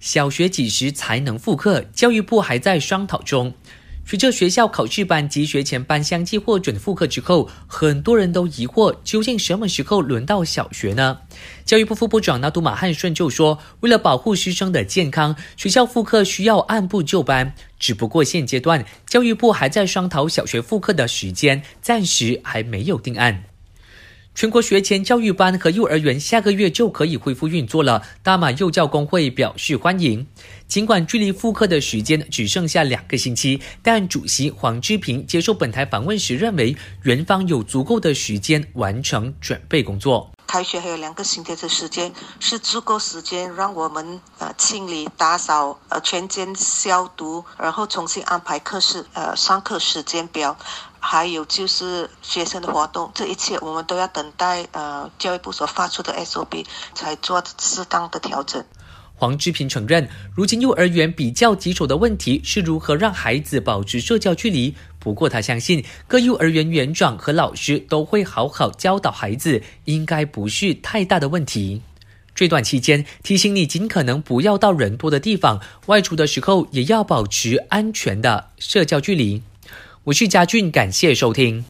小学几时才能复课？教育部还在商讨中。随着学校考试班及学前班相继获准复课之后，很多人都疑惑，究竟什么时候轮到小学呢？教育部副部长纳杜马汉顺就说，为了保护师生的健康，学校复课需要按部就班。只不过现阶段，教育部还在商讨小学复课的时间，暂时还没有定案。全国学前教育班和幼儿园下个月就可以恢复运作了，大马幼教工会表示欢迎。尽管距离复课的时间只剩下两个星期，但主席黄志平接受本台访问时认为，园方有足够的时间完成准备工作。开学还有两个星期的时间，是足够时间让我们呃清理、打扫、呃全间消毒，然后重新安排课室、呃上课时间表。还有就是学生的活动，这一切我们都要等待呃教育部所发出的 SOP 才做适当的调整。黄志平承认，如今幼儿园比较棘手的问题是如何让孩子保持社交距离。不过他相信各幼儿园园长和老师都会好好教导孩子，应该不是太大的问题。这段期间，提醒你尽可能不要到人多的地方，外出的时候也要保持安全的社交距离。我是嘉俊，感谢收听。